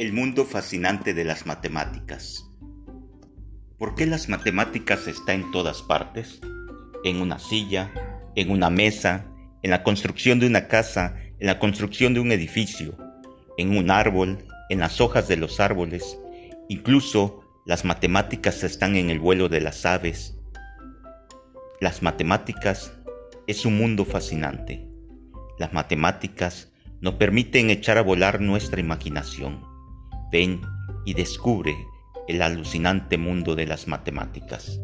El mundo fascinante de las matemáticas. ¿Por qué las matemáticas están en todas partes? En una silla, en una mesa, en la construcción de una casa, en la construcción de un edificio, en un árbol, en las hojas de los árboles. Incluso las matemáticas están en el vuelo de las aves. Las matemáticas es un mundo fascinante. Las matemáticas nos permiten echar a volar nuestra imaginación ven y descubre el alucinante mundo de las matemáticas.